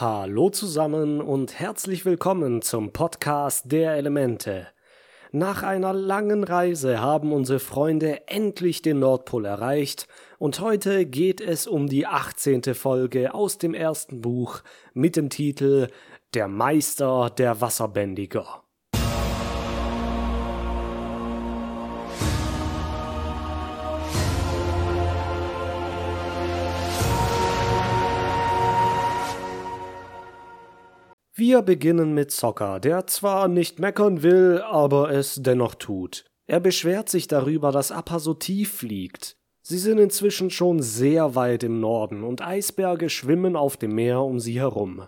Hallo zusammen und herzlich willkommen zum Podcast der Elemente. Nach einer langen Reise haben unsere Freunde endlich den Nordpol erreicht und heute geht es um die 18. Folge aus dem ersten Buch mit dem Titel Der Meister der Wasserbändiger. Wir beginnen mit Zocker, der zwar nicht meckern will, aber es dennoch tut. Er beschwert sich darüber, dass Appa so tief fliegt. Sie sind inzwischen schon sehr weit im Norden und Eisberge schwimmen auf dem Meer um sie herum.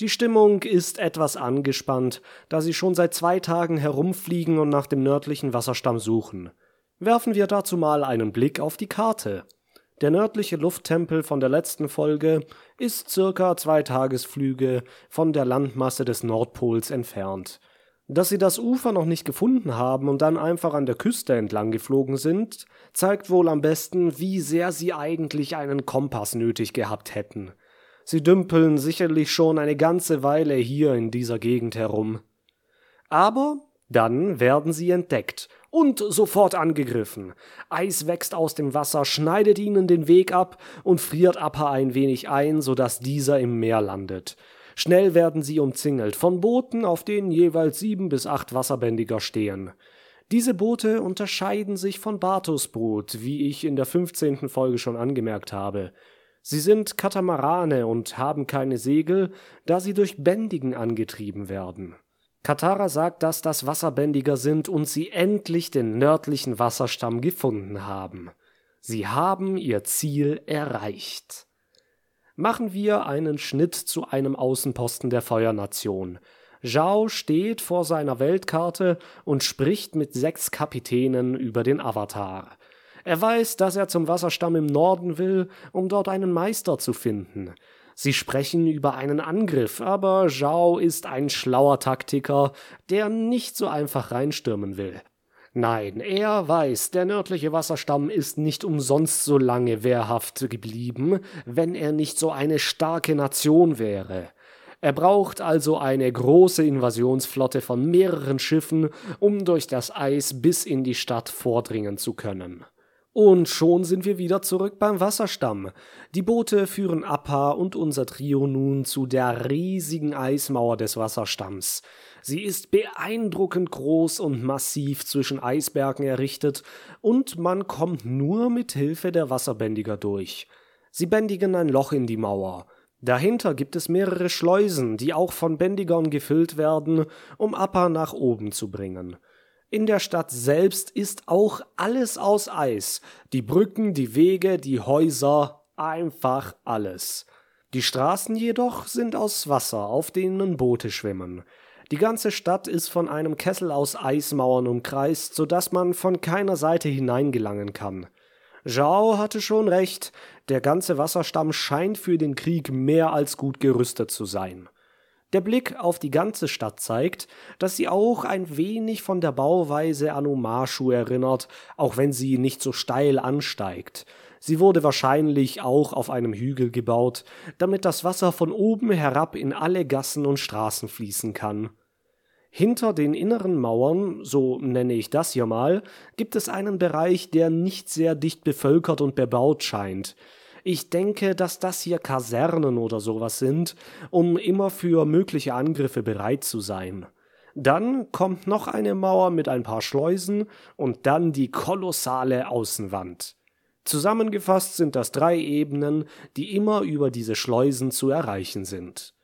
Die Stimmung ist etwas angespannt, da sie schon seit zwei Tagen herumfliegen und nach dem nördlichen Wasserstamm suchen. Werfen wir dazu mal einen Blick auf die Karte. Der nördliche Lufttempel von der letzten Folge ist circa zwei Tagesflüge von der Landmasse des Nordpols entfernt. Dass sie das Ufer noch nicht gefunden haben und dann einfach an der Küste entlang geflogen sind, zeigt wohl am besten, wie sehr sie eigentlich einen Kompass nötig gehabt hätten. Sie dümpeln sicherlich schon eine ganze Weile hier in dieser Gegend herum. Aber dann werden sie entdeckt und sofort angegriffen. Eis wächst aus dem Wasser, schneidet ihnen den Weg ab und friert Appa ein wenig ein, so dass dieser im Meer landet. Schnell werden sie umzingelt von Booten, auf denen jeweils sieben bis acht Wasserbändiger stehen. Diese Boote unterscheiden sich von Bartos Boot, wie ich in der 15. Folge schon angemerkt habe. Sie sind Katamarane und haben keine Segel, da sie durch Bändigen angetrieben werden. Katara sagt, dass das Wasserbändiger sind und sie endlich den nördlichen Wasserstamm gefunden haben. Sie haben ihr Ziel erreicht. Machen wir einen Schnitt zu einem Außenposten der Feuernation. Zhao steht vor seiner Weltkarte und spricht mit sechs Kapitänen über den Avatar. Er weiß, dass er zum Wasserstamm im Norden will, um dort einen Meister zu finden. Sie sprechen über einen Angriff, aber Zhao ist ein schlauer Taktiker, der nicht so einfach reinstürmen will. Nein, er weiß, der nördliche Wasserstamm ist nicht umsonst so lange wehrhaft geblieben, wenn er nicht so eine starke Nation wäre. Er braucht also eine große Invasionsflotte von mehreren Schiffen, um durch das Eis bis in die Stadt vordringen zu können. Und schon sind wir wieder zurück beim Wasserstamm. Die Boote führen Appa und unser Trio nun zu der riesigen Eismauer des Wasserstamms. Sie ist beeindruckend groß und massiv zwischen Eisbergen errichtet, und man kommt nur mit Hilfe der Wasserbändiger durch. Sie bändigen ein Loch in die Mauer. Dahinter gibt es mehrere Schleusen, die auch von Bändigern gefüllt werden, um Appa nach oben zu bringen. In der Stadt selbst ist auch alles aus Eis. Die Brücken, die Wege, die Häuser, einfach alles. Die Straßen jedoch sind aus Wasser, auf denen Boote schwimmen. Die ganze Stadt ist von einem Kessel aus Eismauern umkreist, so dass man von keiner Seite hineingelangen kann. Zhao hatte schon recht, der ganze Wasserstamm scheint für den Krieg mehr als gut gerüstet zu sein. Der Blick auf die ganze Stadt zeigt, dass sie auch ein wenig von der Bauweise an Omashu erinnert, auch wenn sie nicht so steil ansteigt. Sie wurde wahrscheinlich auch auf einem Hügel gebaut, damit das Wasser von oben herab in alle Gassen und Straßen fließen kann. Hinter den inneren Mauern, so nenne ich das hier mal, gibt es einen Bereich, der nicht sehr dicht bevölkert und bebaut scheint. Ich denke, dass das hier Kasernen oder sowas sind, um immer für mögliche Angriffe bereit zu sein. Dann kommt noch eine Mauer mit ein paar Schleusen und dann die kolossale Außenwand. Zusammengefasst sind das drei Ebenen, die immer über diese Schleusen zu erreichen sind.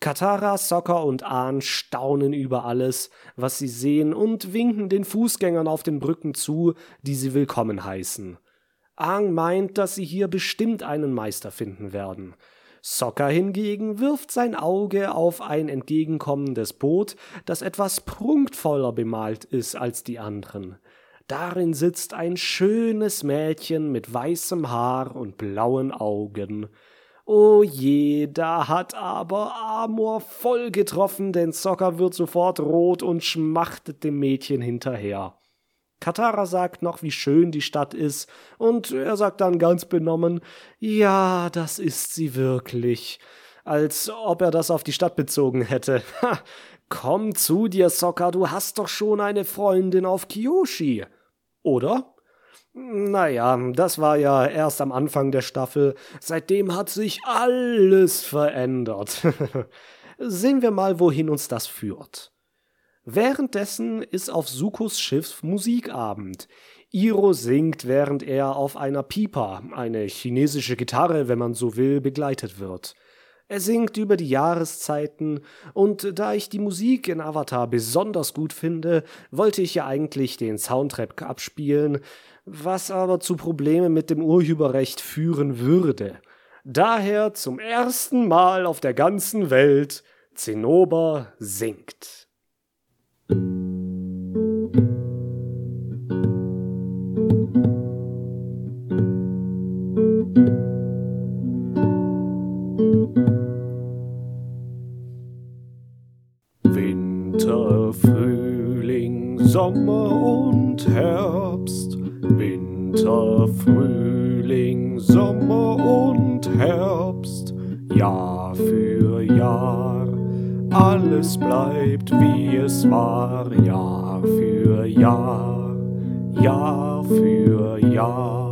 Katara, Sokka und Ahn staunen über alles, was sie sehen und winken den Fußgängern auf den Brücken zu, die sie willkommen heißen. Aang meint, dass sie hier bestimmt einen Meister finden werden. Sokka hingegen wirft sein Auge auf ein entgegenkommendes Boot, das etwas prunkvoller bemalt ist als die anderen. Darin sitzt ein schönes Mädchen mit weißem Haar und blauen Augen. Oh je, da hat aber Amor voll getroffen, denn Sokka wird sofort rot und schmachtet dem Mädchen hinterher. Katara sagt noch, wie schön die Stadt ist, und er sagt dann ganz benommen, ja, das ist sie wirklich. als ob er das auf die Stadt bezogen hätte. Ha, komm zu dir, Sokka, du hast doch schon eine Freundin auf Kyoshi. Oder? Naja, das war ja erst am Anfang der Staffel. Seitdem hat sich alles verändert. Sehen wir mal, wohin uns das führt. Währenddessen ist auf Sukos Schiff Musikabend. Iro singt, während er auf einer Pipa, eine chinesische Gitarre, wenn man so will, begleitet wird. Er singt über die Jahreszeiten, und da ich die Musik in Avatar besonders gut finde, wollte ich ja eigentlich den Soundtrack abspielen, was aber zu Problemen mit dem Urheberrecht führen würde. Daher zum ersten Mal auf der ganzen Welt Zinnober singt. Winter, Frühling, Sommer und Herbst. Winter, Frühling, Sommer und Herbst. Jahr für Jahr. Alles bleibt wie es war, Jahr für Jahr, Jahr für Jahr.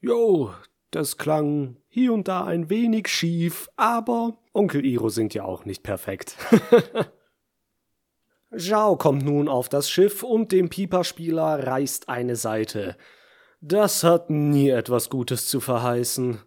Jo, das klang hier und da ein wenig schief, aber Onkel Iro singt ja auch nicht perfekt. Zhao kommt nun auf das Schiff und dem Piperspieler reißt eine Seite. Das hat nie etwas Gutes zu verheißen.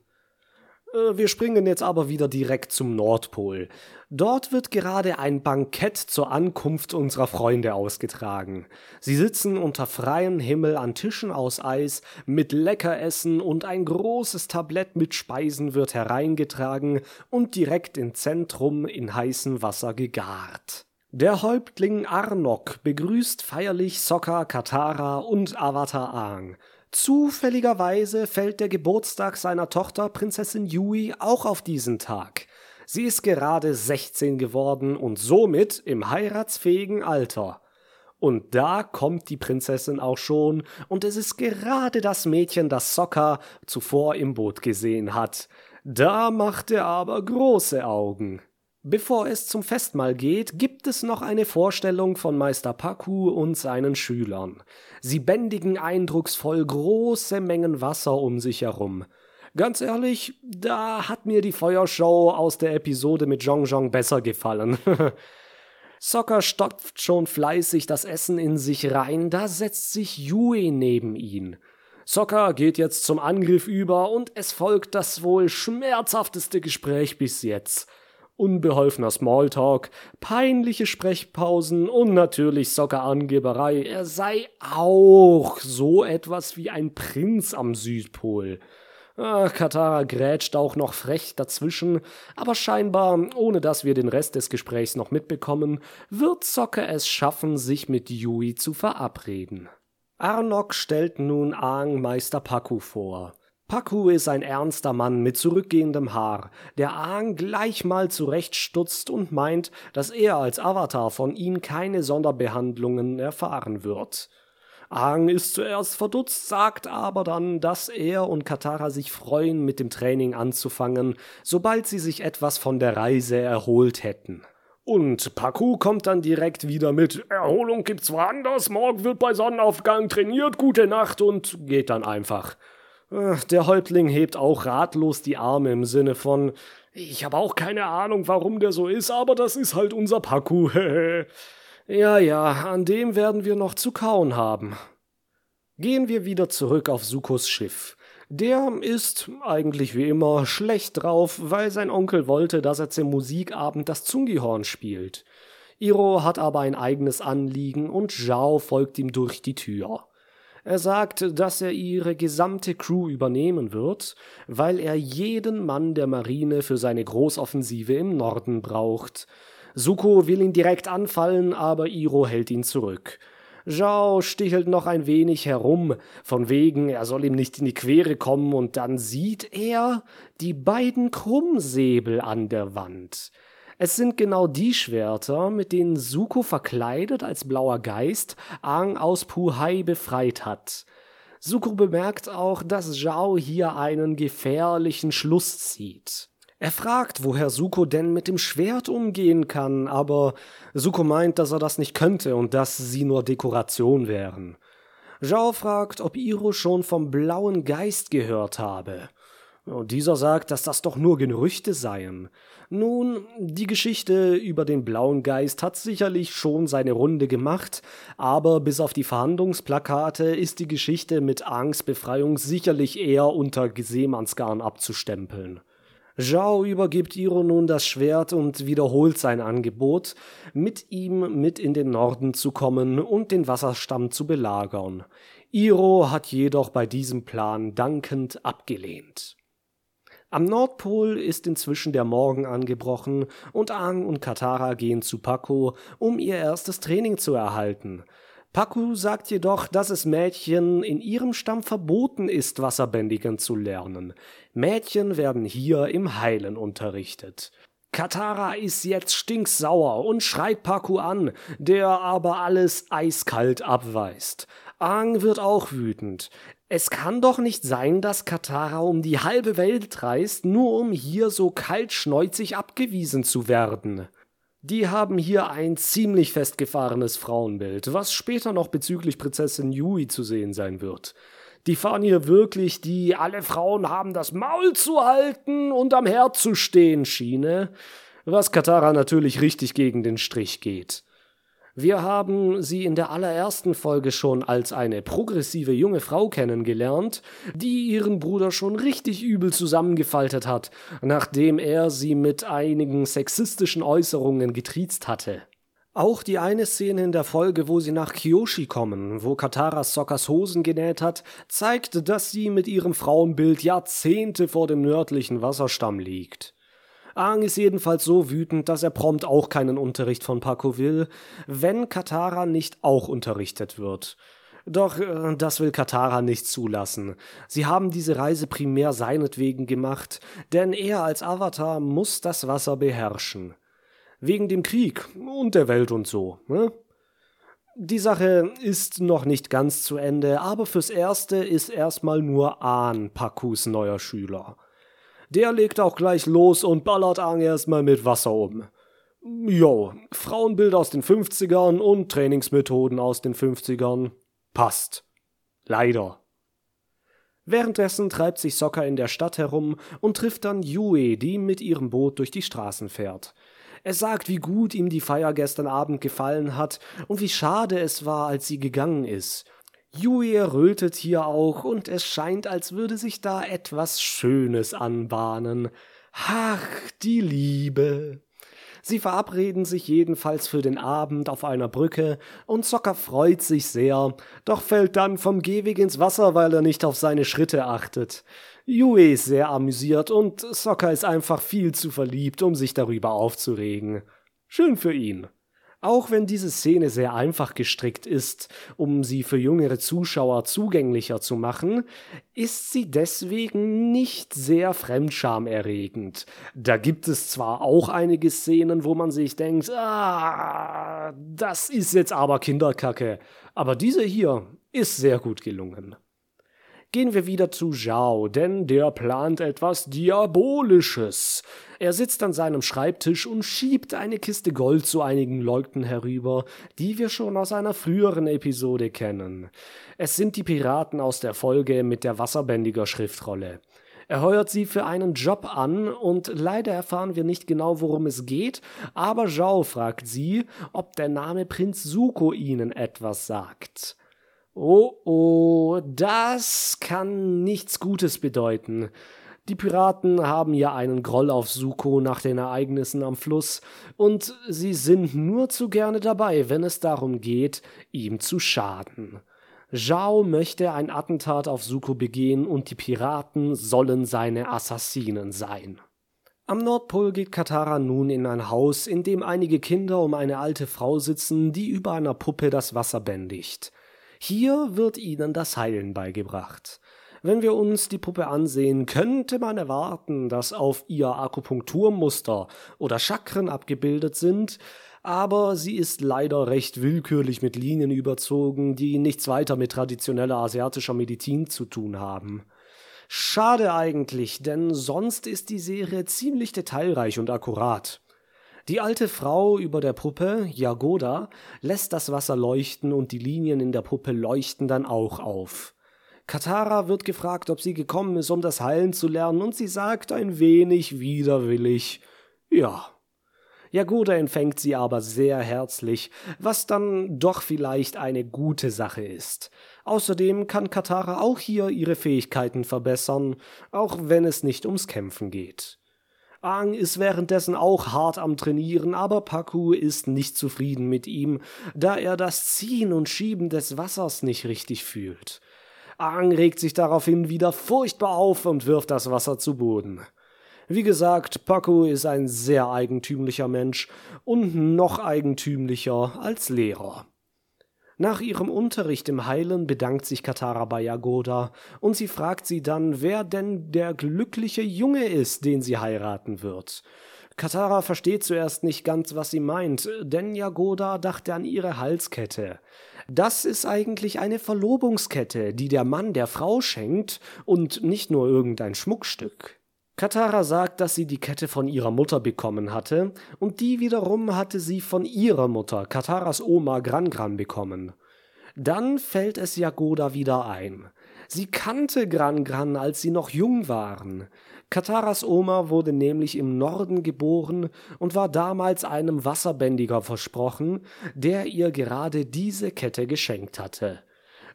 Äh, wir springen jetzt aber wieder direkt zum Nordpol. Dort wird gerade ein Bankett zur Ankunft unserer Freunde ausgetragen. Sie sitzen unter freiem Himmel an Tischen aus Eis mit Leckeressen und ein großes Tablett mit Speisen wird hereingetragen und direkt im Zentrum in heißem Wasser gegart. Der Häuptling Arnok begrüßt feierlich Sokka, Katara und Avatar Aang. Zufälligerweise fällt der Geburtstag seiner Tochter Prinzessin Yui auch auf diesen Tag. Sie ist gerade 16 geworden und somit im heiratsfähigen Alter. Und da kommt die Prinzessin auch schon, und es ist gerade das Mädchen, das Sokka zuvor im Boot gesehen hat. Da macht er aber große Augen. Bevor es zum Festmahl geht, gibt es noch eine Vorstellung von Meister Paku und seinen Schülern. Sie bändigen eindrucksvoll große Mengen Wasser um sich herum. Ganz ehrlich, da hat mir die Feuershow aus der Episode mit Jong Jong besser gefallen. Soccer stopft schon fleißig das Essen in sich rein, da setzt sich Yui neben ihn. Soccer geht jetzt zum Angriff über und es folgt das wohl schmerzhafteste Gespräch bis jetzt unbeholfener Smalltalk, peinliche Sprechpausen und natürlich Soccer-Angeberei. Er sei auch so etwas wie ein Prinz am Südpol. Ah, Katara grätscht auch noch frech dazwischen, aber scheinbar, ohne dass wir den Rest des Gesprächs noch mitbekommen, wird Soccer es schaffen, sich mit Yui zu verabreden. Arnok stellt nun Aang Meister Paku vor. Paku ist ein ernster Mann mit zurückgehendem Haar, der Aang gleich mal zurechtstutzt und meint, dass er als Avatar von ihm keine Sonderbehandlungen erfahren wird. Aang ist zuerst verdutzt, sagt aber dann, dass er und Katara sich freuen, mit dem Training anzufangen, sobald sie sich etwas von der Reise erholt hätten. Und Paku kommt dann direkt wieder mit Erholung gibt's woanders, morgen wird bei Sonnenaufgang trainiert, gute Nacht und geht dann einfach. Der Häuptling hebt auch ratlos die Arme im Sinne von Ich habe auch keine Ahnung, warum der so ist, aber das ist halt unser Paku. ja, ja, an dem werden wir noch zu kauen haben. Gehen wir wieder zurück auf Sukos Schiff. Der ist eigentlich wie immer schlecht drauf, weil sein Onkel wollte, dass er zum Musikabend das Zungihorn spielt. Iro hat aber ein eigenes Anliegen und Zhao folgt ihm durch die Tür. Er sagt, dass er ihre gesamte Crew übernehmen wird, weil er jeden Mann der Marine für seine Großoffensive im Norden braucht. Suko will ihn direkt anfallen, aber Iro hält ihn zurück. Zhao stichelt noch ein wenig herum, von wegen, er soll ihm nicht in die Quere kommen, und dann sieht er die beiden Krummsäbel an der Wand. Es sind genau die Schwerter, mit denen Suko verkleidet als blauer Geist Aang aus Puhai befreit hat. Suko bemerkt auch, dass Zhao hier einen gefährlichen Schluss zieht. Er fragt, woher Suko denn mit dem Schwert umgehen kann, aber Suko meint, dass er das nicht könnte und dass sie nur Dekoration wären. Zhao fragt, ob Iro schon vom blauen Geist gehört habe. Dieser sagt, dass das doch nur Gerüchte seien. Nun, die Geschichte über den blauen Geist hat sicherlich schon seine Runde gemacht, aber bis auf die Verhandlungsplakate ist die Geschichte mit Angstbefreiung sicherlich eher unter Seemannsgarn abzustempeln. Zhao übergibt Iro nun das Schwert und wiederholt sein Angebot, mit ihm mit in den Norden zu kommen und den Wasserstamm zu belagern. Iro hat jedoch bei diesem Plan dankend abgelehnt. Am Nordpol ist inzwischen der Morgen angebrochen und Aang und Katara gehen zu Paco, um ihr erstes Training zu erhalten. Paku sagt jedoch, dass es Mädchen in ihrem Stamm verboten ist, Wasserbändigen zu lernen. Mädchen werden hier im Heilen unterrichtet. Katara ist jetzt stinksauer und schreit Paku an, der aber alles eiskalt abweist. Aang wird auch wütend. Es kann doch nicht sein, dass Katara um die halbe Welt reist, nur um hier so kaltschneuzig abgewiesen zu werden. Die haben hier ein ziemlich festgefahrenes Frauenbild, was später noch bezüglich Prinzessin Yui zu sehen sein wird. Die fahren hier wirklich die alle Frauen haben das Maul zu halten und am Herd zu stehen Schiene, was Katara natürlich richtig gegen den Strich geht. Wir haben sie in der allerersten Folge schon als eine progressive junge Frau kennengelernt, die ihren Bruder schon richtig übel zusammengefaltet hat, nachdem er sie mit einigen sexistischen Äußerungen getriezt hatte. Auch die eine Szene in der Folge, wo sie nach Kyoshi kommen, wo Katara Sockers Hosen genäht hat, zeigt, dass sie mit ihrem Frauenbild Jahrzehnte vor dem nördlichen Wasserstamm liegt. Aang ist jedenfalls so wütend, dass er prompt auch keinen Unterricht von Paco will, wenn Katara nicht auch unterrichtet wird. Doch äh, das will Katara nicht zulassen. Sie haben diese Reise primär seinetwegen gemacht, denn er als Avatar muss das Wasser beherrschen. Wegen dem Krieg und der Welt und so. Ne? Die Sache ist noch nicht ganz zu Ende, aber fürs Erste ist erstmal nur Ahn Pakus neuer Schüler. Der legt auch gleich los und ballert Aang erstmal mit Wasser um. Jo, Frauenbild aus den 50ern und Trainingsmethoden aus den 50ern. Passt. Leider. Währenddessen treibt sich Sokka in der Stadt herum und trifft dann Yue, die mit ihrem Boot durch die Straßen fährt. Er sagt, wie gut ihm die Feier gestern Abend gefallen hat und wie schade es war, als sie gegangen ist. Yui errötet hier auch, und es scheint, als würde sich da etwas Schönes anbahnen. Ach, die Liebe. Sie verabreden sich jedenfalls für den Abend auf einer Brücke, und Zocker freut sich sehr, doch fällt dann vom Gehweg ins Wasser, weil er nicht auf seine Schritte achtet. Yui ist sehr amüsiert und Sokka ist einfach viel zu verliebt, um sich darüber aufzuregen. Schön für ihn. Auch wenn diese Szene sehr einfach gestrickt ist, um sie für jüngere Zuschauer zugänglicher zu machen, ist sie deswegen nicht sehr fremdschamerregend. Da gibt es zwar auch einige Szenen, wo man sich denkt, ah, das ist jetzt aber Kinderkacke, aber diese hier ist sehr gut gelungen. Gehen wir wieder zu Zhao, denn der plant etwas Diabolisches. Er sitzt an seinem Schreibtisch und schiebt eine Kiste Gold zu einigen Leuten herüber, die wir schon aus einer früheren Episode kennen. Es sind die Piraten aus der Folge mit der Wasserbändiger Schriftrolle. Er heuert sie für einen Job an und leider erfahren wir nicht genau, worum es geht, aber Zhao fragt sie, ob der Name Prinz Suko ihnen etwas sagt. Oh oh, das kann nichts Gutes bedeuten. Die Piraten haben ja einen Groll auf Suko nach den Ereignissen am Fluss, und sie sind nur zu gerne dabei, wenn es darum geht, ihm zu schaden. Zhao möchte ein Attentat auf Suko begehen und die Piraten sollen seine Assassinen sein. Am Nordpol geht Katara nun in ein Haus, in dem einige Kinder um eine alte Frau sitzen, die über einer Puppe das Wasser bändigt. Hier wird ihnen das Heilen beigebracht. Wenn wir uns die Puppe ansehen, könnte man erwarten, dass auf ihr Akupunkturmuster oder Chakren abgebildet sind, aber sie ist leider recht willkürlich mit Linien überzogen, die nichts weiter mit traditioneller asiatischer Medizin zu tun haben. Schade eigentlich, denn sonst ist die Serie ziemlich detailreich und akkurat. Die alte Frau über der Puppe, Jagoda, lässt das Wasser leuchten und die Linien in der Puppe leuchten dann auch auf. Katara wird gefragt, ob sie gekommen ist, um das Heilen zu lernen, und sie sagt ein wenig widerwillig Ja. Jagoda empfängt sie aber sehr herzlich, was dann doch vielleicht eine gute Sache ist. Außerdem kann Katara auch hier ihre Fähigkeiten verbessern, auch wenn es nicht ums Kämpfen geht. Aang ist währenddessen auch hart am Trainieren, aber Paku ist nicht zufrieden mit ihm, da er das Ziehen und Schieben des Wassers nicht richtig fühlt. Aang regt sich daraufhin wieder furchtbar auf und wirft das Wasser zu Boden. Wie gesagt, Paku ist ein sehr eigentümlicher Mensch und noch eigentümlicher als Lehrer. Nach ihrem Unterricht im Heilen bedankt sich Katara bei Yagoda und sie fragt sie dann, wer denn der glückliche Junge ist, den sie heiraten wird. Katara versteht zuerst nicht ganz, was sie meint, denn Yagoda dachte an ihre Halskette. Das ist eigentlich eine Verlobungskette, die der Mann der Frau schenkt und nicht nur irgendein Schmuckstück. Katara sagt, dass sie die Kette von ihrer Mutter bekommen hatte, und die wiederum hatte sie von ihrer Mutter, Kataras Oma Gran Gran, bekommen. Dann fällt es Jagoda wieder ein. Sie kannte Gran Gran, als sie noch jung waren. Kataras Oma wurde nämlich im Norden geboren und war damals einem Wasserbändiger versprochen, der ihr gerade diese Kette geschenkt hatte.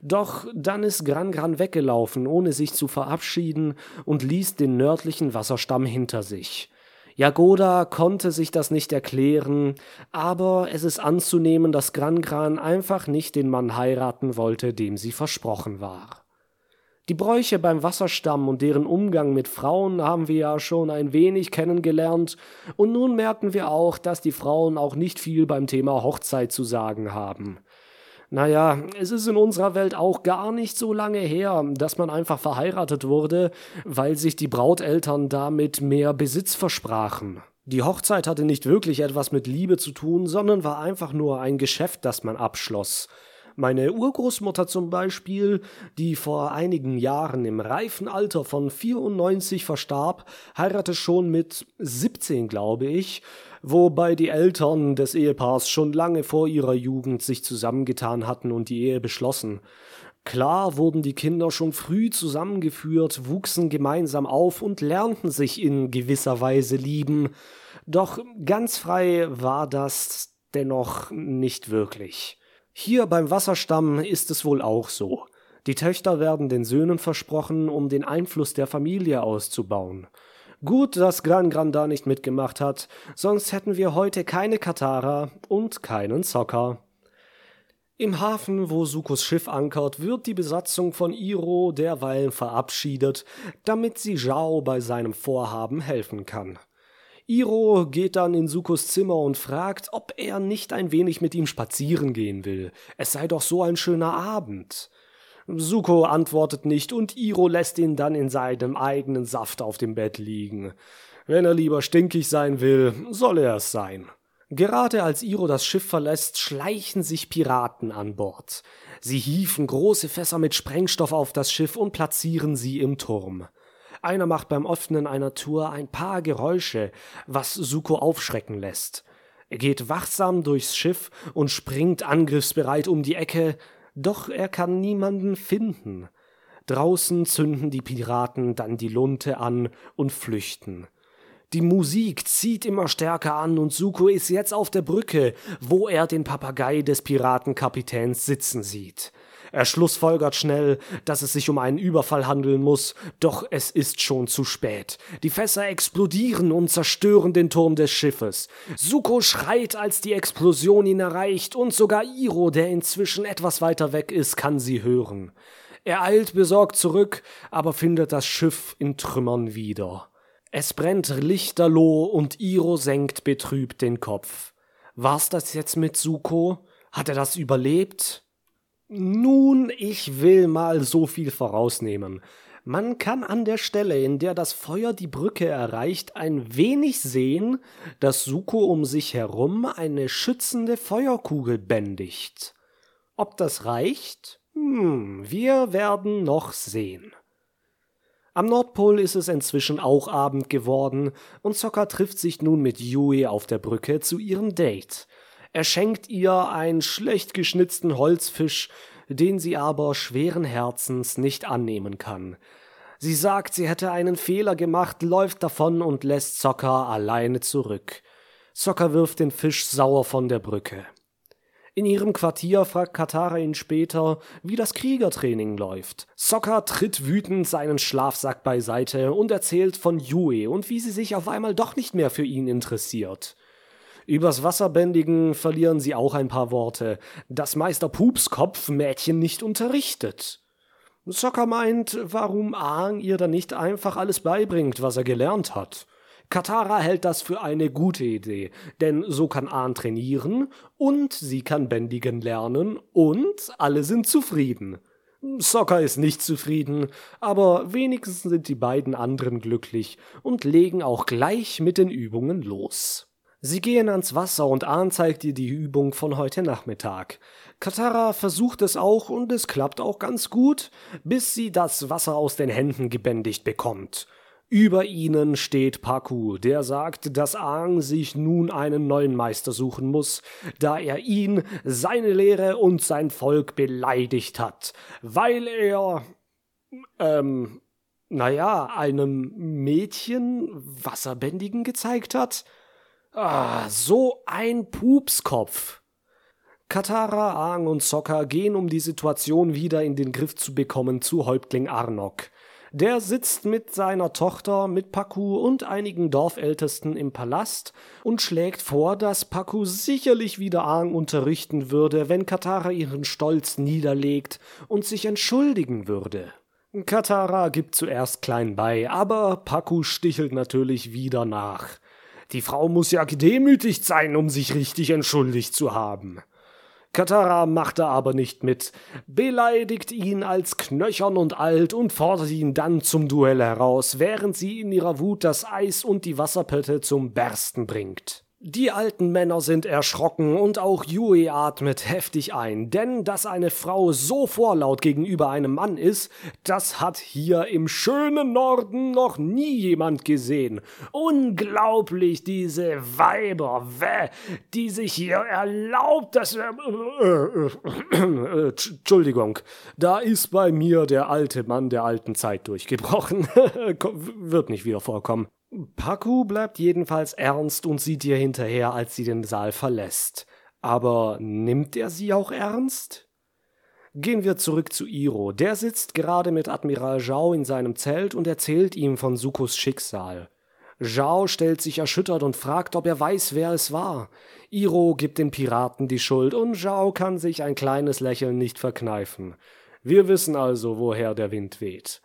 Doch dann ist Gran Gran weggelaufen, ohne sich zu verabschieden, und ließ den nördlichen Wasserstamm hinter sich. Jagoda konnte sich das nicht erklären, aber es ist anzunehmen, dass Gran Gran einfach nicht den Mann heiraten wollte, dem sie versprochen war. Die Bräuche beim Wasserstamm und deren Umgang mit Frauen haben wir ja schon ein wenig kennengelernt, und nun merken wir auch, dass die Frauen auch nicht viel beim Thema Hochzeit zu sagen haben. Naja, es ist in unserer Welt auch gar nicht so lange her, dass man einfach verheiratet wurde, weil sich die Brauteltern damit mehr Besitz versprachen. Die Hochzeit hatte nicht wirklich etwas mit Liebe zu tun, sondern war einfach nur ein Geschäft, das man abschloss. Meine Urgroßmutter zum Beispiel, die vor einigen Jahren im reifen Alter von 94 verstarb, heiratete schon mit 17, glaube ich, wobei die Eltern des Ehepaars schon lange vor ihrer Jugend sich zusammengetan hatten und die Ehe beschlossen. Klar wurden die Kinder schon früh zusammengeführt, wuchsen gemeinsam auf und lernten sich in gewisser Weise lieben, doch ganz frei war das dennoch nicht wirklich. Hier beim Wasserstamm ist es wohl auch so. Die Töchter werden den Söhnen versprochen, um den Einfluss der Familie auszubauen. Gut, dass Gran Gran da nicht mitgemacht hat, sonst hätten wir heute keine Katara und keinen Zocker. Im Hafen, wo Sukos Schiff ankert, wird die Besatzung von Iro derweil verabschiedet, damit sie Zhao bei seinem Vorhaben helfen kann. Iro geht dann in Sukos Zimmer und fragt, ob er nicht ein wenig mit ihm spazieren gehen will. Es sei doch so ein schöner Abend. Suko antwortet nicht und Iro lässt ihn dann in seinem eigenen Saft auf dem Bett liegen. Wenn er lieber stinkig sein will, soll er es sein. Gerade als Iro das Schiff verlässt, schleichen sich Piraten an Bord. Sie hieven große Fässer mit Sprengstoff auf das Schiff und platzieren sie im Turm. Einer macht beim Öffnen einer Tour ein paar Geräusche, was Suko aufschrecken lässt. Er geht wachsam durchs Schiff und springt angriffsbereit um die Ecke, doch er kann niemanden finden. Draußen zünden die Piraten dann die Lunte an und flüchten. Die Musik zieht immer stärker an und Suko ist jetzt auf der Brücke, wo er den Papagei des Piratenkapitäns sitzen sieht. Er schlussfolgert schnell, dass es sich um einen Überfall handeln muss, doch es ist schon zu spät. Die Fässer explodieren und zerstören den Turm des Schiffes. Suko schreit, als die Explosion ihn erreicht, und sogar Iro, der inzwischen etwas weiter weg ist, kann sie hören. Er eilt besorgt zurück, aber findet das Schiff in Trümmern wieder. Es brennt lichterloh und Iro senkt betrübt den Kopf. War's das jetzt mit Suko? Hat er das überlebt? Nun, ich will mal so viel vorausnehmen. Man kann an der Stelle, in der das Feuer die Brücke erreicht, ein wenig sehen, dass Suko um sich herum eine schützende Feuerkugel bändigt. Ob das reicht? Hm, wir werden noch sehen. Am Nordpol ist es inzwischen auch Abend geworden und Sokka trifft sich nun mit Yui auf der Brücke zu ihrem Date. Er schenkt ihr einen schlecht geschnitzten Holzfisch, den sie aber schweren Herzens nicht annehmen kann. Sie sagt, sie hätte einen Fehler gemacht, läuft davon und lässt Sokka alleine zurück. Sokka wirft den Fisch sauer von der Brücke. In ihrem Quartier fragt Katara ihn später, wie das Kriegertraining läuft. Sokka tritt wütend seinen Schlafsack beiseite und erzählt von Yue und wie sie sich auf einmal doch nicht mehr für ihn interessiert. Übers Wasserbändigen verlieren sie auch ein paar Worte, dass Meister Pupskopf Mädchen nicht unterrichtet. Sokka meint, warum Aang ihr dann nicht einfach alles beibringt, was er gelernt hat. Katara hält das für eine gute Idee, denn so kann Ahn trainieren und sie kann bändigen lernen und alle sind zufrieden. Sokka ist nicht zufrieden, aber wenigstens sind die beiden anderen glücklich und legen auch gleich mit den Übungen los. Sie gehen ans Wasser und Ahn zeigt ihr die Übung von heute Nachmittag. Katara versucht es auch und es klappt auch ganz gut, bis sie das Wasser aus den Händen gebändigt bekommt. Über ihnen steht Paku, der sagt, dass Aang sich nun einen neuen Meister suchen muss, da er ihn, seine Lehre und sein Volk beleidigt hat, weil er, ähm, naja, einem Mädchen Wasserbändigen gezeigt hat. Ah, so ein Pupskopf. Katara, Aang und Sokka gehen, um die Situation wieder in den Griff zu bekommen, zu Häuptling Arnok. Der sitzt mit seiner Tochter, mit Paku und einigen Dorfältesten im Palast und schlägt vor, dass Paku sicherlich wieder Aang unterrichten würde, wenn Katara ihren Stolz niederlegt und sich entschuldigen würde. Katara gibt zuerst klein bei, aber Paku stichelt natürlich wieder nach. Die Frau muss ja gedemütigt sein, um sich richtig entschuldigt zu haben. Katara machte aber nicht mit, beleidigt ihn als knöchern und alt und fordert ihn dann zum Duell heraus, während sie in ihrer Wut das Eis und die Wasserpötte zum Bersten bringt. Die alten Männer sind erschrocken und auch Yui atmet heftig ein, denn dass eine Frau so vorlaut gegenüber einem Mann ist, das hat hier im schönen Norden noch nie jemand gesehen. Unglaublich, diese Weiber, weh, die sich hier erlaubt, dass... Äh, äh, äh, Entschuldigung, da ist bei mir der alte Mann der alten Zeit durchgebrochen. Wird nicht wieder vorkommen. Paku bleibt jedenfalls ernst und sieht ihr hinterher, als sie den Saal verlässt. Aber nimmt er sie auch ernst? Gehen wir zurück zu Iro. Der sitzt gerade mit Admiral Zhao in seinem Zelt und erzählt ihm von Sukos Schicksal. Zhao stellt sich erschüttert und fragt, ob er weiß, wer es war. Iro gibt den Piraten die Schuld und Zhao kann sich ein kleines Lächeln nicht verkneifen. Wir wissen also, woher der Wind weht.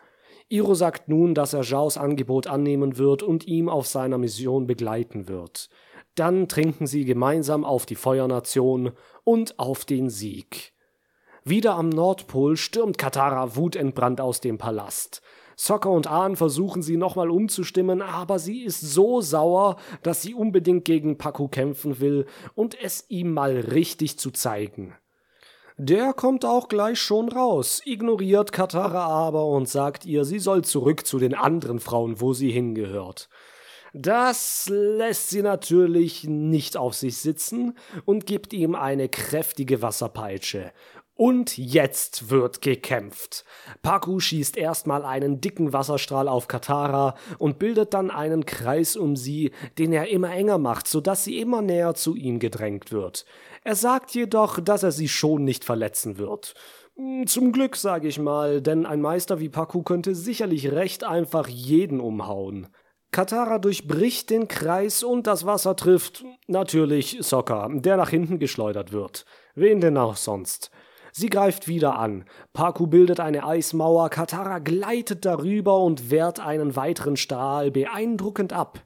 Iro sagt nun, dass er Zhaos Angebot annehmen wird und ihm auf seiner Mission begleiten wird. Dann trinken sie gemeinsam auf die Feuernation und auf den Sieg. Wieder am Nordpol stürmt Katara wutentbrannt aus dem Palast. Sokka und Ahn versuchen sie nochmal umzustimmen, aber sie ist so sauer, dass sie unbedingt gegen Paku kämpfen will und es ihm mal richtig zu zeigen. Der kommt auch gleich schon raus, ignoriert Katara aber und sagt ihr, sie soll zurück zu den anderen Frauen, wo sie hingehört. Das lässt sie natürlich nicht auf sich sitzen und gibt ihm eine kräftige Wasserpeitsche. Und jetzt wird gekämpft. Paku schießt erstmal einen dicken Wasserstrahl auf Katara und bildet dann einen Kreis um sie, den er immer enger macht, sodass sie immer näher zu ihm gedrängt wird. Er sagt jedoch, dass er sie schon nicht verletzen wird. Hm, zum Glück, sage ich mal, denn ein Meister wie Paku könnte sicherlich recht einfach jeden umhauen. Katara durchbricht den Kreis und das Wasser trifft natürlich Sokka, der nach hinten geschleudert wird. Wen denn auch sonst? Sie greift wieder an. Paku bildet eine Eismauer, Katara gleitet darüber und wehrt einen weiteren Strahl beeindruckend ab.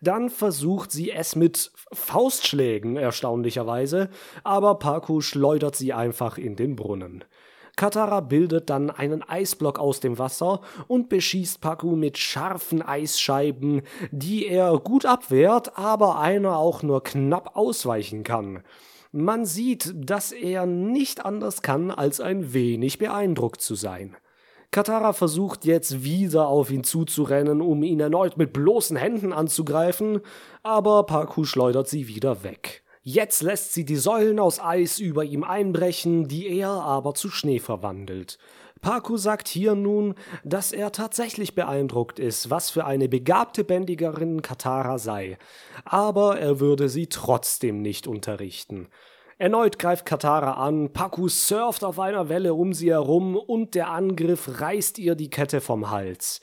Dann versucht sie es mit Faustschlägen, erstaunlicherweise, aber Paku schleudert sie einfach in den Brunnen. Katara bildet dann einen Eisblock aus dem Wasser und beschießt Paku mit scharfen Eisscheiben, die er gut abwehrt, aber einer auch nur knapp ausweichen kann. Man sieht, dass er nicht anders kann, als ein wenig beeindruckt zu sein. Katara versucht jetzt wieder auf ihn zuzurennen, um ihn erneut mit bloßen Händen anzugreifen, aber Paku schleudert sie wieder weg. Jetzt lässt sie die Säulen aus Eis über ihm einbrechen, die er aber zu Schnee verwandelt. Paku sagt hier nun, dass er tatsächlich beeindruckt ist, was für eine begabte Bändigerin Katara sei, aber er würde sie trotzdem nicht unterrichten. Erneut greift Katara an, Paku surft auf einer Welle um sie herum und der Angriff reißt ihr die Kette vom Hals.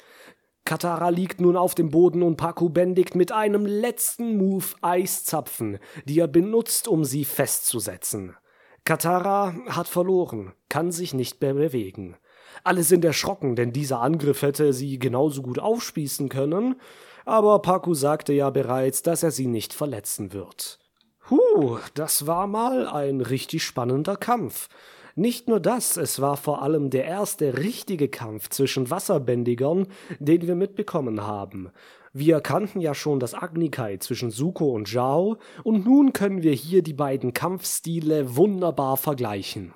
Katara liegt nun auf dem Boden und Paku bändigt mit einem letzten Move Eiszapfen, die er benutzt, um sie festzusetzen. Katara hat verloren, kann sich nicht mehr bewegen. Alle sind erschrocken, denn dieser Angriff hätte sie genauso gut aufspießen können, aber Paku sagte ja bereits, dass er sie nicht verletzen wird. Huh, das war mal ein richtig spannender Kampf. Nicht nur das, es war vor allem der erste richtige Kampf zwischen Wasserbändigern, den wir mitbekommen haben. Wir kannten ja schon das Agnikai zwischen Suko und Zhao, und nun können wir hier die beiden Kampfstile wunderbar vergleichen.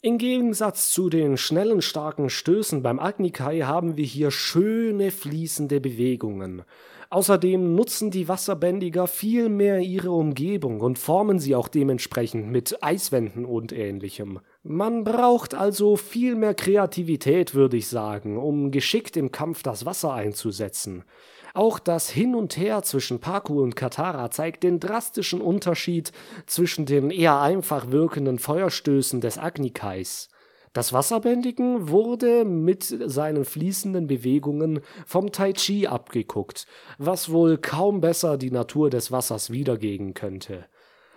Im Gegensatz zu den schnellen, starken Stößen beim Agnikai haben wir hier schöne fließende Bewegungen. Außerdem nutzen die Wasserbändiger viel mehr ihre Umgebung und formen sie auch dementsprechend mit Eiswänden und ähnlichem. Man braucht also viel mehr Kreativität, würde ich sagen, um geschickt im Kampf das Wasser einzusetzen. Auch das Hin und Her zwischen Paku und Katara zeigt den drastischen Unterschied zwischen den eher einfach wirkenden Feuerstößen des Agnikais. Das Wasserbändigen wurde mit seinen fließenden Bewegungen vom Tai Chi abgeguckt, was wohl kaum besser die Natur des Wassers wiedergeben könnte.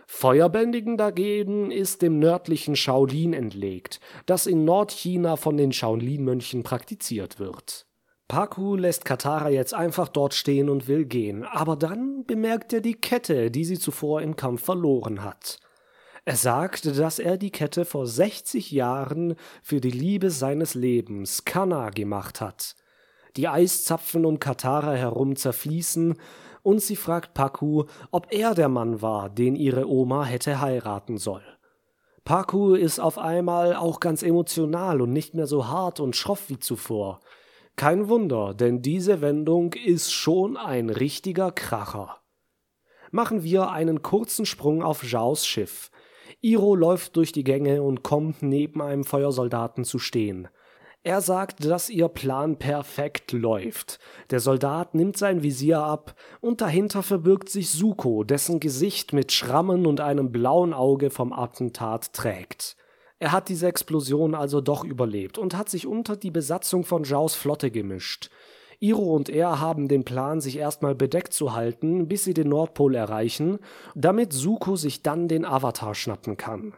Feuerbändigen dagegen ist dem nördlichen Shaolin entlegt, das in Nordchina von den Shaolin-Mönchen praktiziert wird. Paku lässt Katara jetzt einfach dort stehen und will gehen, aber dann bemerkt er die Kette, die sie zuvor im Kampf verloren hat. Er sagt, dass er die Kette vor 60 Jahren für die Liebe seines Lebens, Kanna, gemacht hat. Die Eiszapfen um Katara herum zerfließen und sie fragt Paku, ob er der Mann war, den ihre Oma hätte heiraten soll. Paku ist auf einmal auch ganz emotional und nicht mehr so hart und schroff wie zuvor. Kein Wunder, denn diese Wendung ist schon ein richtiger Kracher. Machen wir einen kurzen Sprung auf Zhaos Schiff. Iro läuft durch die Gänge und kommt neben einem Feuersoldaten zu stehen. Er sagt, dass ihr Plan perfekt läuft. Der Soldat nimmt sein Visier ab und dahinter verbirgt sich Suko, dessen Gesicht mit Schrammen und einem blauen Auge vom Attentat trägt. Er hat diese Explosion also doch überlebt und hat sich unter die Besatzung von Zhaos Flotte gemischt. Iro und er haben den Plan, sich erstmal bedeckt zu halten, bis sie den Nordpol erreichen, damit Suko sich dann den Avatar schnappen kann.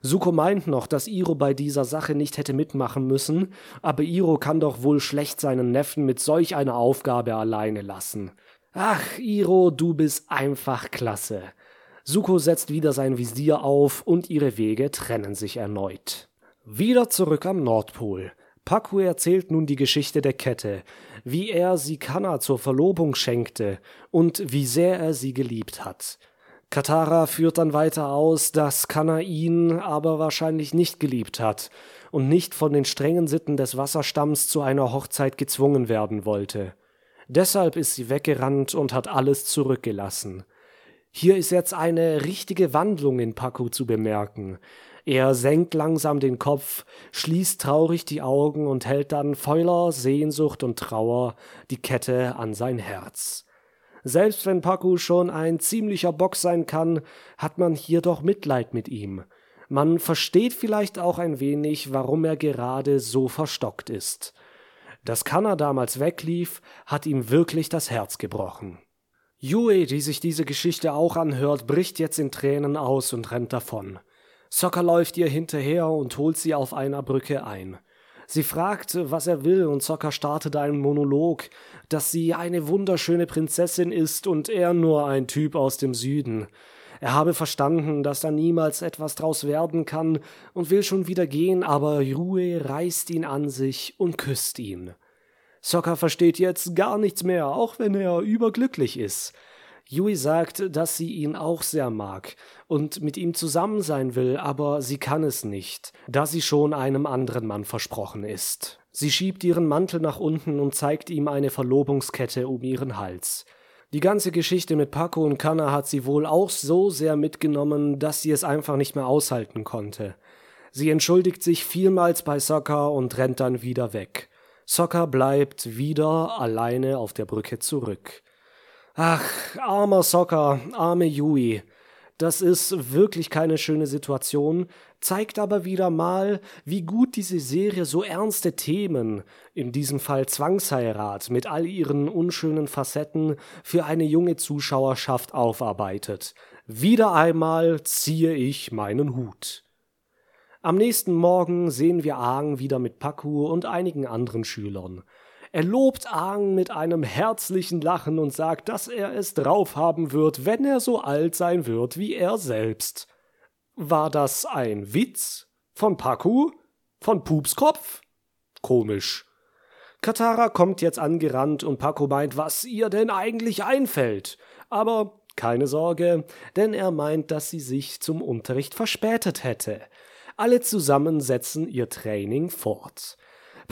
Suko meint noch, dass Iro bei dieser Sache nicht hätte mitmachen müssen, aber Iro kann doch wohl schlecht seinen Neffen mit solch einer Aufgabe alleine lassen. Ach, Iro, du bist einfach klasse. Suko setzt wieder sein Visier auf und ihre Wege trennen sich erneut. Wieder zurück am Nordpol. Paku erzählt nun die Geschichte der Kette, wie er sie Kanna zur Verlobung schenkte und wie sehr er sie geliebt hat. Katara führt dann weiter aus, dass Kanna ihn aber wahrscheinlich nicht geliebt hat und nicht von den strengen Sitten des Wasserstamms zu einer Hochzeit gezwungen werden wollte. Deshalb ist sie weggerannt und hat alles zurückgelassen. Hier ist jetzt eine richtige Wandlung in Paku zu bemerken. Er senkt langsam den Kopf, schließt traurig die Augen und hält dann voller Sehnsucht und Trauer die Kette an sein Herz. Selbst wenn Paku schon ein ziemlicher Bock sein kann, hat man hier doch Mitleid mit ihm. Man versteht vielleicht auch ein wenig, warum er gerade so verstockt ist. Dass Kanna damals weglief, hat ihm wirklich das Herz gebrochen. Yue, die sich diese Geschichte auch anhört, bricht jetzt in Tränen aus und rennt davon. Sokka läuft ihr hinterher und holt sie auf einer Brücke ein. Sie fragt, was er will, und Sokka startet einen Monolog, dass sie eine wunderschöne Prinzessin ist und er nur ein Typ aus dem Süden. Er habe verstanden, dass da niemals etwas draus werden kann und will schon wieder gehen, aber Yue reißt ihn an sich und küsst ihn. Sokka versteht jetzt gar nichts mehr, auch wenn er überglücklich ist. Yui sagt, dass sie ihn auch sehr mag und mit ihm zusammen sein will, aber sie kann es nicht, da sie schon einem anderen Mann versprochen ist. Sie schiebt ihren Mantel nach unten und zeigt ihm eine Verlobungskette um ihren Hals. Die ganze Geschichte mit Paco und Kanna hat sie wohl auch so sehr mitgenommen, dass sie es einfach nicht mehr aushalten konnte. Sie entschuldigt sich vielmals bei Sokka und rennt dann wieder weg. Sokka bleibt wieder alleine auf der Brücke zurück. Ach, armer Sokka, arme Yui. Das ist wirklich keine schöne Situation, zeigt aber wieder mal, wie gut diese Serie so ernste Themen, in diesem Fall Zwangsheirat mit all ihren unschönen Facetten, für eine junge Zuschauerschaft aufarbeitet. Wieder einmal ziehe ich meinen Hut. Am nächsten Morgen sehen wir Aang wieder mit Paku und einigen anderen Schülern. Er lobt Aang mit einem herzlichen Lachen und sagt, dass er es drauf haben wird, wenn er so alt sein wird wie er selbst. War das ein Witz? Von Paku? Von Pupskopf? Komisch. Katara kommt jetzt angerannt und Paku meint, was ihr denn eigentlich einfällt. Aber keine Sorge, denn er meint, dass sie sich zum Unterricht verspätet hätte. Alle zusammen setzen ihr Training fort.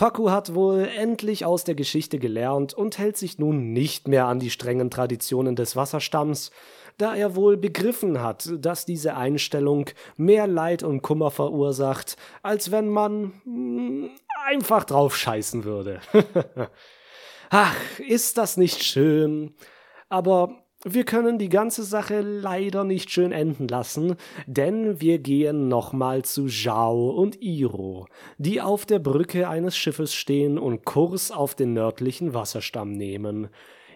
Paku hat wohl endlich aus der Geschichte gelernt und hält sich nun nicht mehr an die strengen Traditionen des Wasserstamms, da er wohl begriffen hat, dass diese Einstellung mehr Leid und Kummer verursacht, als wenn man hm, einfach drauf scheißen würde. Ach, ist das nicht schön? Aber wir können die ganze Sache leider nicht schön enden lassen, denn wir gehen nochmal zu Zhao und Iro, die auf der Brücke eines Schiffes stehen und Kurs auf den nördlichen Wasserstamm nehmen.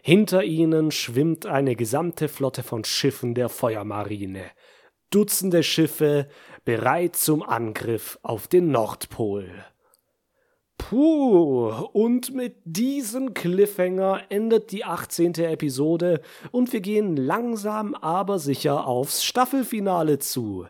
Hinter ihnen schwimmt eine gesamte Flotte von Schiffen der Feuermarine. Dutzende Schiffe bereit zum Angriff auf den Nordpol. Puh, und mit diesem Cliffhanger endet die 18. Episode und wir gehen langsam aber sicher aufs Staffelfinale zu.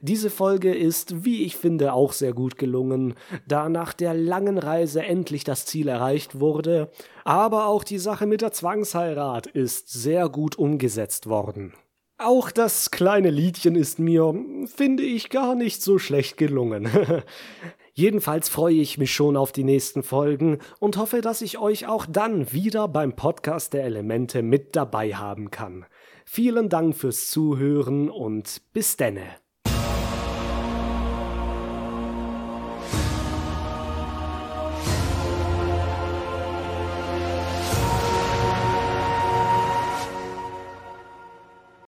Diese Folge ist, wie ich finde, auch sehr gut gelungen, da nach der langen Reise endlich das Ziel erreicht wurde, aber auch die Sache mit der Zwangsheirat ist sehr gut umgesetzt worden. Auch das kleine Liedchen ist mir, finde ich, gar nicht so schlecht gelungen. Jedenfalls freue ich mich schon auf die nächsten Folgen und hoffe, dass ich euch auch dann wieder beim Podcast der Elemente mit dabei haben kann. Vielen Dank fürs Zuhören und bis denne.